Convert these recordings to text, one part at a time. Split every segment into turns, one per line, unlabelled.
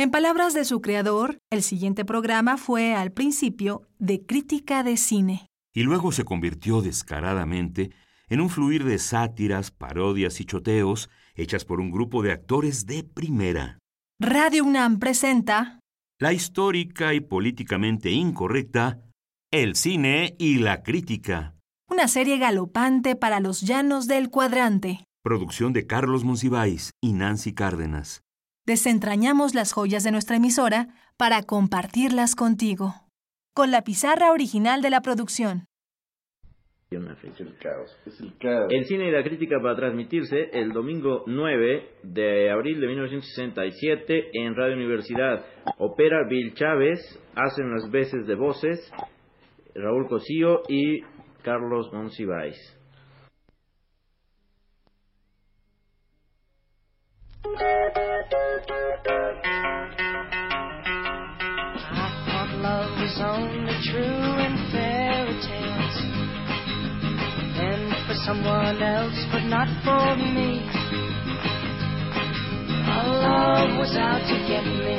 En palabras de su creador, el siguiente programa fue al principio de crítica de cine.
Y luego se convirtió descaradamente en un fluir de sátiras, parodias y choteos hechas por un grupo de actores de primera.
Radio UNAM presenta
La histórica y políticamente incorrecta El cine y la crítica.
una serie galopante para los llanos del cuadrante.
Producción de Carlos Monsiváis y Nancy Cárdenas.
Desentrañamos las joyas de nuestra emisora para compartirlas contigo. Con la pizarra original de la producción.
El caos, es el caos.
El cine y la crítica va a transmitirse el domingo 9 de abril de 1967 en Radio Universidad. Opera Bill Chávez, hacen las veces de voces Raúl Cosío y Carlos Monsiváis.
Only true in fairy tales. And for someone else, but not for me. Our love was out to get me.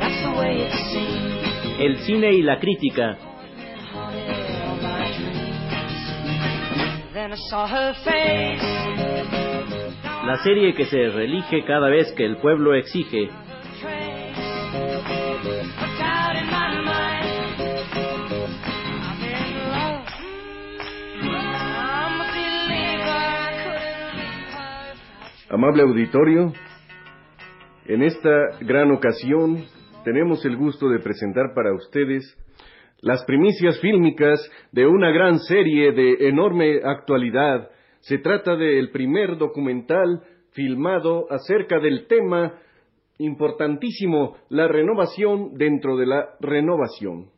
That's the way it seemed.
El cine y la crítica.
Haunted all my dreams. Then I saw her face.
La serie que se reelige cada vez que el pueblo exige.
Amable auditorio, en esta gran ocasión tenemos el gusto de presentar para ustedes las primicias fílmicas de una gran serie de enorme actualidad. Se trata del primer documental filmado acerca del tema importantísimo, la renovación dentro de la renovación.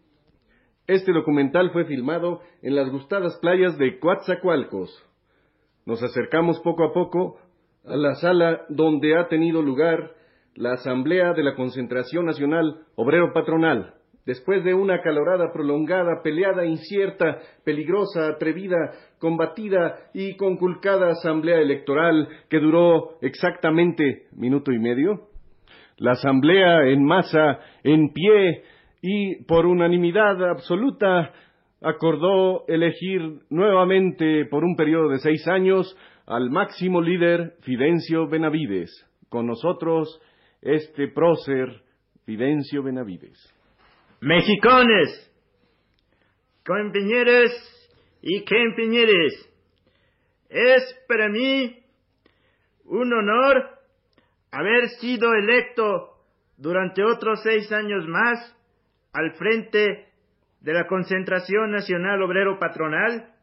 Este documental fue filmado en las gustadas playas de Coatzacoalcos. Nos acercamos poco a poco a la sala donde ha tenido lugar la Asamblea de la Concentración Nacional Obrero Patronal. Después de una acalorada, prolongada, peleada, incierta, peligrosa, atrevida, combatida y conculcada asamblea electoral que duró exactamente minuto y medio, la asamblea en masa, en pie y por unanimidad absoluta acordó elegir nuevamente por un periodo de seis años al máximo líder Fidencio Benavides. Con nosotros este prócer Fidencio Benavides.
Mexicanes, compañeros y compañeras, es para mí un honor haber sido electo durante otros seis años más al frente de la Concentración Nacional Obrero Patronal,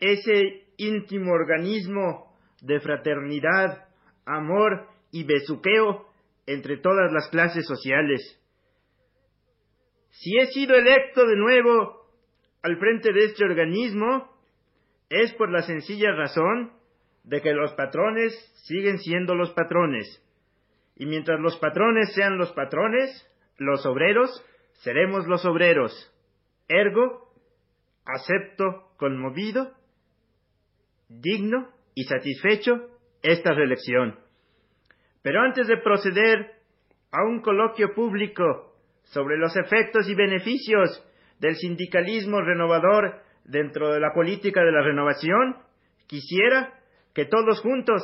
ese íntimo organismo de fraternidad, amor y besuqueo entre todas las clases sociales. Si he sido electo de nuevo al frente de este organismo, es por la sencilla razón de que los patrones siguen siendo los patrones. Y mientras los patrones sean los patrones, los obreros seremos los obreros. Ergo, acepto conmovido, digno y satisfecho esta reelección. Pero antes de proceder a un coloquio público sobre los efectos y beneficios del sindicalismo renovador dentro de la política de la renovación, quisiera que todos juntos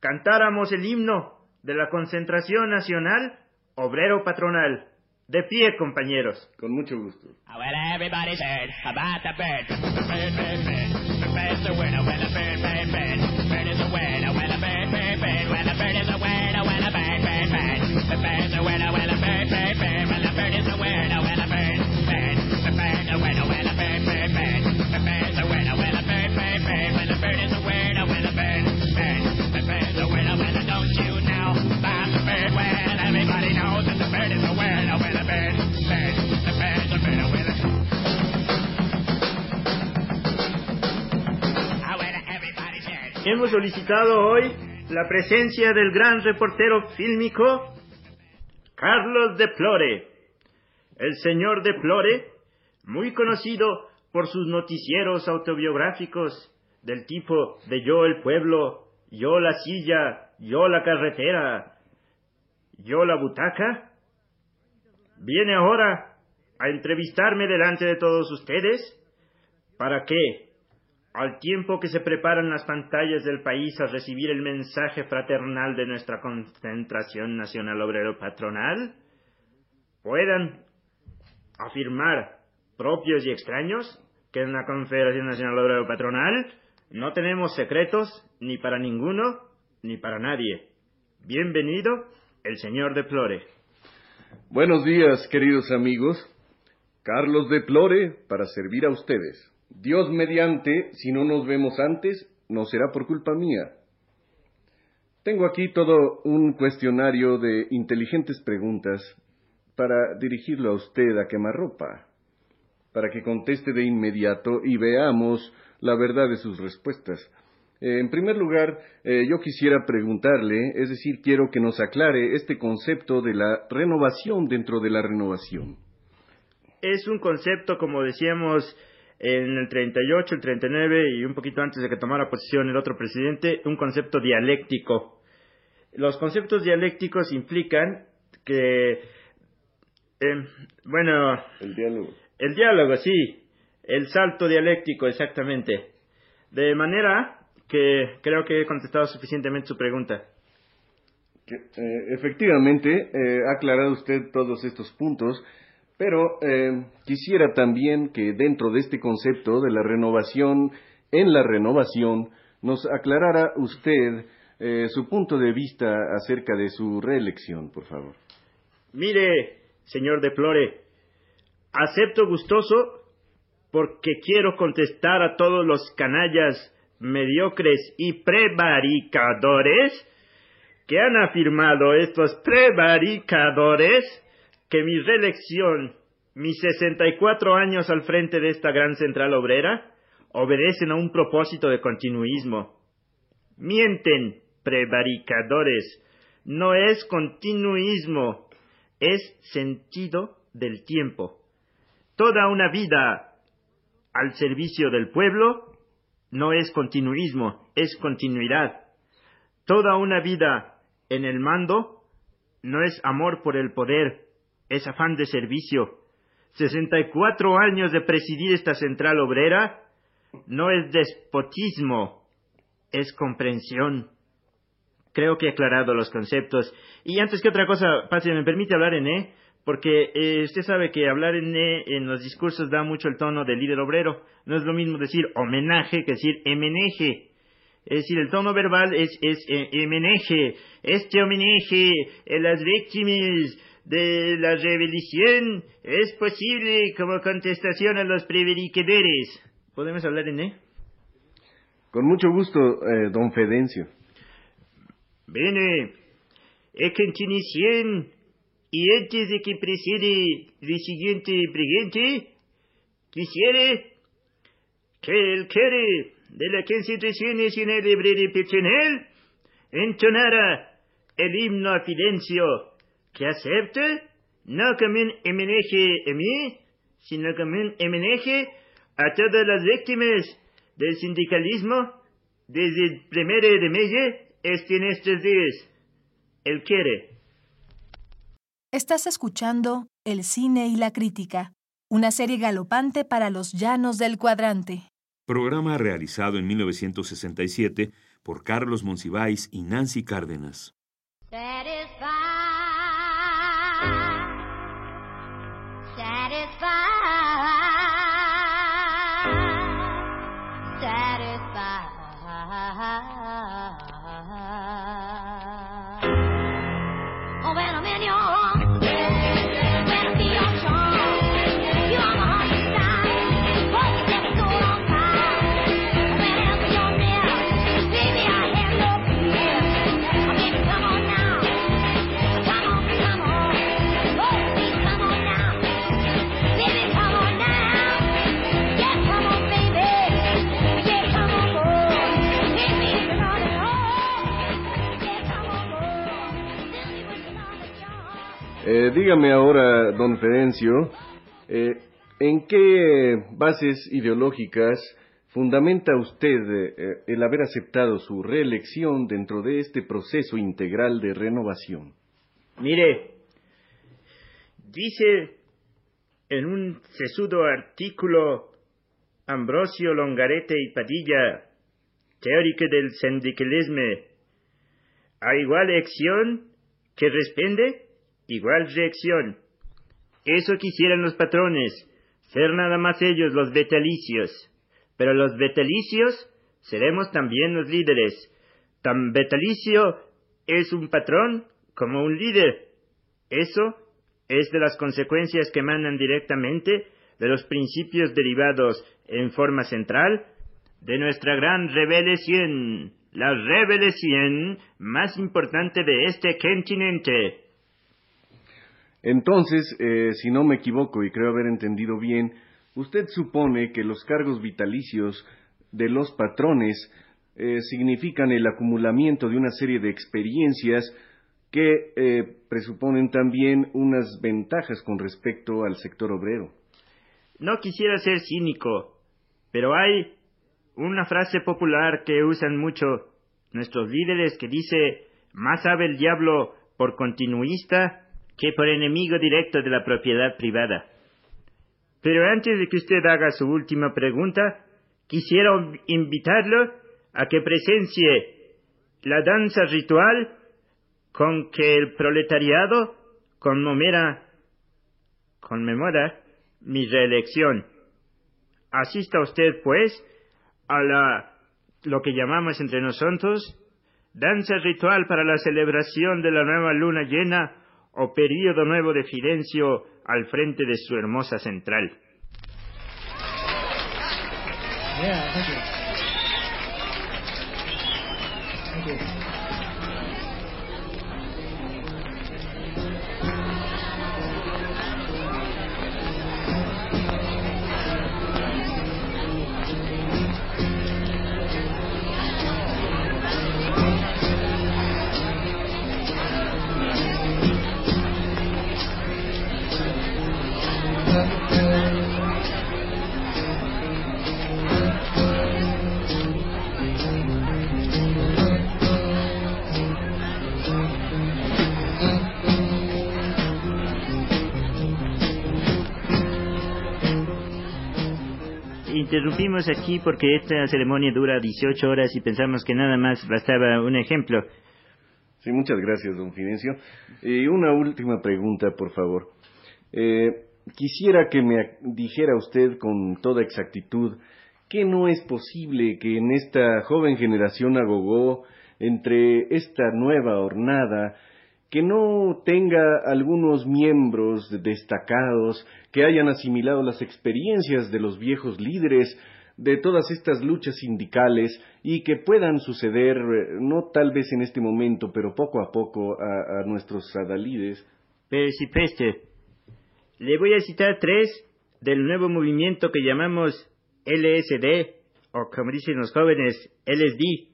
cantáramos el himno de la concentración nacional obrero patronal. De pie, compañeros.
Con mucho gusto.
Hemos solicitado hoy la presencia del gran reportero fílmico Carlos de Plore. El señor de Plore, muy conocido por sus noticieros autobiográficos del tipo de yo el pueblo, yo la silla, yo la carretera, yo la butaca? ¿Viene ahora a entrevistarme delante de todos ustedes? ¿Para qué? Al tiempo que se preparan las pantallas del país a recibir el mensaje fraternal de nuestra concentración nacional obrero patronal, puedan afirmar propios y extraños que en la Confederación Nacional Obrero Patronal no tenemos secretos ni para ninguno ni para nadie. Bienvenido el señor de Plore.
Buenos días, queridos amigos. Carlos de Plore para servir a ustedes. Dios mediante, si no nos vemos antes, no será por culpa mía. Tengo aquí todo un cuestionario de inteligentes preguntas para dirigirlo a usted a quemarropa, para que conteste de inmediato y veamos la verdad de sus respuestas. Eh, en primer lugar, eh, yo quisiera preguntarle, es decir, quiero que nos aclare este concepto de la renovación dentro de la renovación.
Es un concepto, como decíamos, en el 38, el 39 y un poquito antes de que tomara posición el otro presidente, un concepto dialéctico. Los conceptos dialécticos implican que, eh, bueno...
El diálogo.
El diálogo, sí. El salto dialéctico, exactamente. De manera que creo que he contestado suficientemente su pregunta.
Que, eh, efectivamente, eh, ha aclarado usted todos estos puntos, pero eh, quisiera también que dentro de este concepto de la renovación, en la renovación, nos aclarara usted su punto de vista acerca de su reelección, por favor.
Mire, señor de Plore, acepto gustoso porque quiero contestar a todos los canallas mediocres y prevaricadores que han afirmado estos prevaricadores que mi reelección, mis 64 años al frente de esta gran central obrera, obedecen a un propósito de continuismo. Mienten, prevaricadores. No es continuismo, es sentido del tiempo. Toda una vida al servicio del pueblo no es continuismo, es continuidad. Toda una vida en el mando no es amor por el poder, es afán de servicio. 64 años de presidir esta central obrera no es despotismo, es comprensión. Creo que he aclarado los conceptos. Y antes que otra cosa, Pase, me permite hablar en E, porque eh, usted sabe que hablar en, E en los discursos da mucho el tono de líder obrero. No es lo mismo decir homenaje que decir emeneje. Es decir, el tono verbal es, es eh. Este homenaje a las víctimas de la rebelión es posible como contestación a los prevariquedores. ¿Podemos hablar en E?
Con mucho gusto, eh, don Fedencio.
Bene, a continuación, y antes de que precede el siguiente pregunta, quisiera que el quiere de la Constitución Nacional Obrera Personal entonara el himno a Fidencio, que acepta no como un homenaje a mí, sino como un homenaje a todas las víctimas del sindicalismo desde el primero de mayo hasta en estos días. El quiere.
Estás escuchando El cine y la crítica, una serie galopante para los llanos del cuadrante.
Programa realizado en 1967 por Carlos Monsiváis y Nancy Cárdenas.
Satisfied,
dígame ahora, don Fedencio, eh, ¿en qué bases ideológicas fundamenta usted eh, el haber aceptado su reelección dentro de este proceso integral de renovación?
Mire, dice en un sesudo artículo Ambrosio Longarete y Padilla, teórico del sindicalismo, a igual acción que responde, igual reacción. Eso quisieran los patrones, ser nada más ellos los betalicios. Pero los betalicios seremos también los líderes. Tan betalicio es un patrón como un líder. Eso es de las consecuencias que emanan directamente de los principios derivados en forma central de nuestra gran revelación, la revelación más importante de este continente.
Entonces, eh, si no me equivoco y creo haber entendido bien, usted supone que los cargos vitalicios de los patrones eh, significan el acumulamiento de una serie de experiencias que eh, presuponen también unas ventajas con respecto al sector obrero.
No quisiera ser cínico, pero hay una frase popular que usan mucho nuestros líderes que dice, más sabe el diablo por continuista que por enemigo directo de la propiedad privada. Pero antes de que usted haga su última pregunta, quisiera invitarlo a que presencie la danza ritual con que el proletariado conmemora, conmemora mi reelección. Asista usted, pues, a la, lo que llamamos entre nosotros, danza ritual para la celebración de la nueva luna llena o período nuevo de Fidencio al frente de su hermosa central. Interrumpimos aquí porque esta ceremonia dura 18 horas y pensamos que nada más bastaba un ejemplo.
Sí, muchas gracias, don Fidencio. Y una última pregunta, por favor. Eh, quisiera que me dijera usted con toda exactitud que no es posible que en esta joven generación agogó, entre esta nueva hornada, que no tenga algunos miembros destacados que hayan asimilado las experiencias de los viejos líderes de todas estas luchas sindicales y que puedan suceder, eh, no tal vez en este momento, pero poco a poco a, nuestros adalides.
Pero si peste, le voy a citar tres del nuevo movimiento que llamamos LSD, o como dicen los jóvenes, LSD.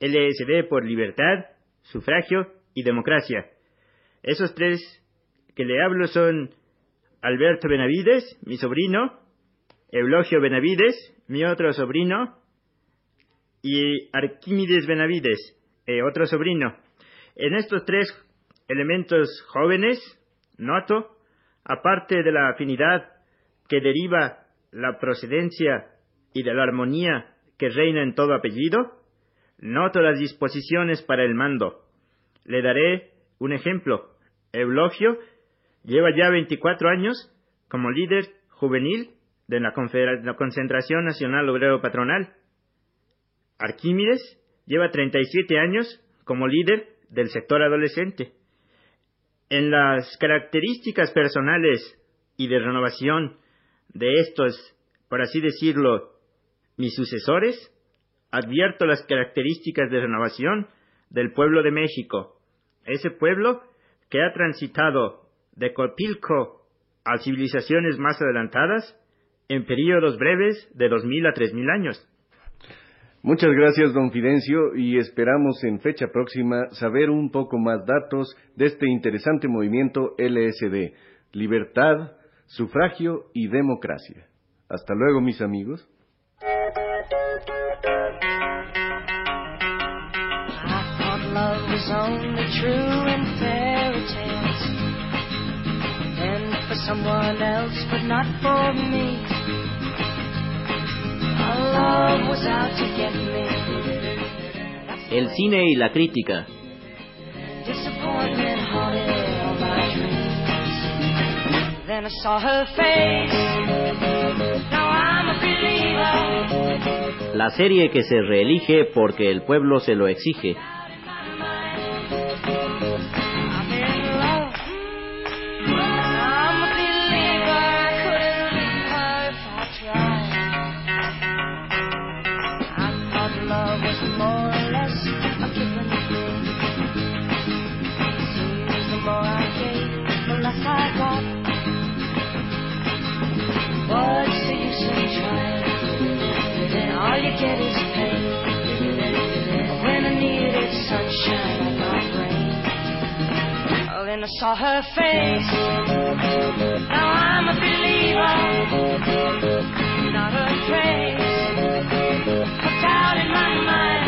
LSD por libertad, sufragio y democracia. Esos tres que le hablo son Alberto Benavides, mi sobrino, Eulogio Benavides, mi otro sobrino, y Arquímedes Benavides, eh, otro sobrino. En estos tres elementos jóvenes, noto, aparte de la afinidad que deriva la procedencia y de la armonía que reina en todo apellido, noto las disposiciones para el mando. Le daré un ejemplo. Eulogio lleva ya 24 años como líder juvenil de la, la Concentración Nacional Obrero Patronal. Arquímedes lleva 37 años como líder del sector adolescente. En las características personales y de renovación de estos, por así decirlo, mis sucesores, advierto las características de renovación del pueblo de México, ese pueblo que ha transitado de Copilco a civilizaciones más adelantadas en períodos breves de 2.000 a 3.000 años.
Muchas gracias, don Fidencio, y esperamos en fecha próxima saber un poco más datos de este interesante movimiento LSD, libertad, sufragio y democracia. Hasta luego, mis amigos.
Only true in fairy tales.
someone else, but not for me. Our love was out to get me.
El cine y la crítica.
Disappointment haunted all my dreams. Then I saw her face. Now I'm a believer.
La serie que se reelige porque el pueblo se lo exige.
saw her face. Now I'm a believer, not a trace. Put out in my mind.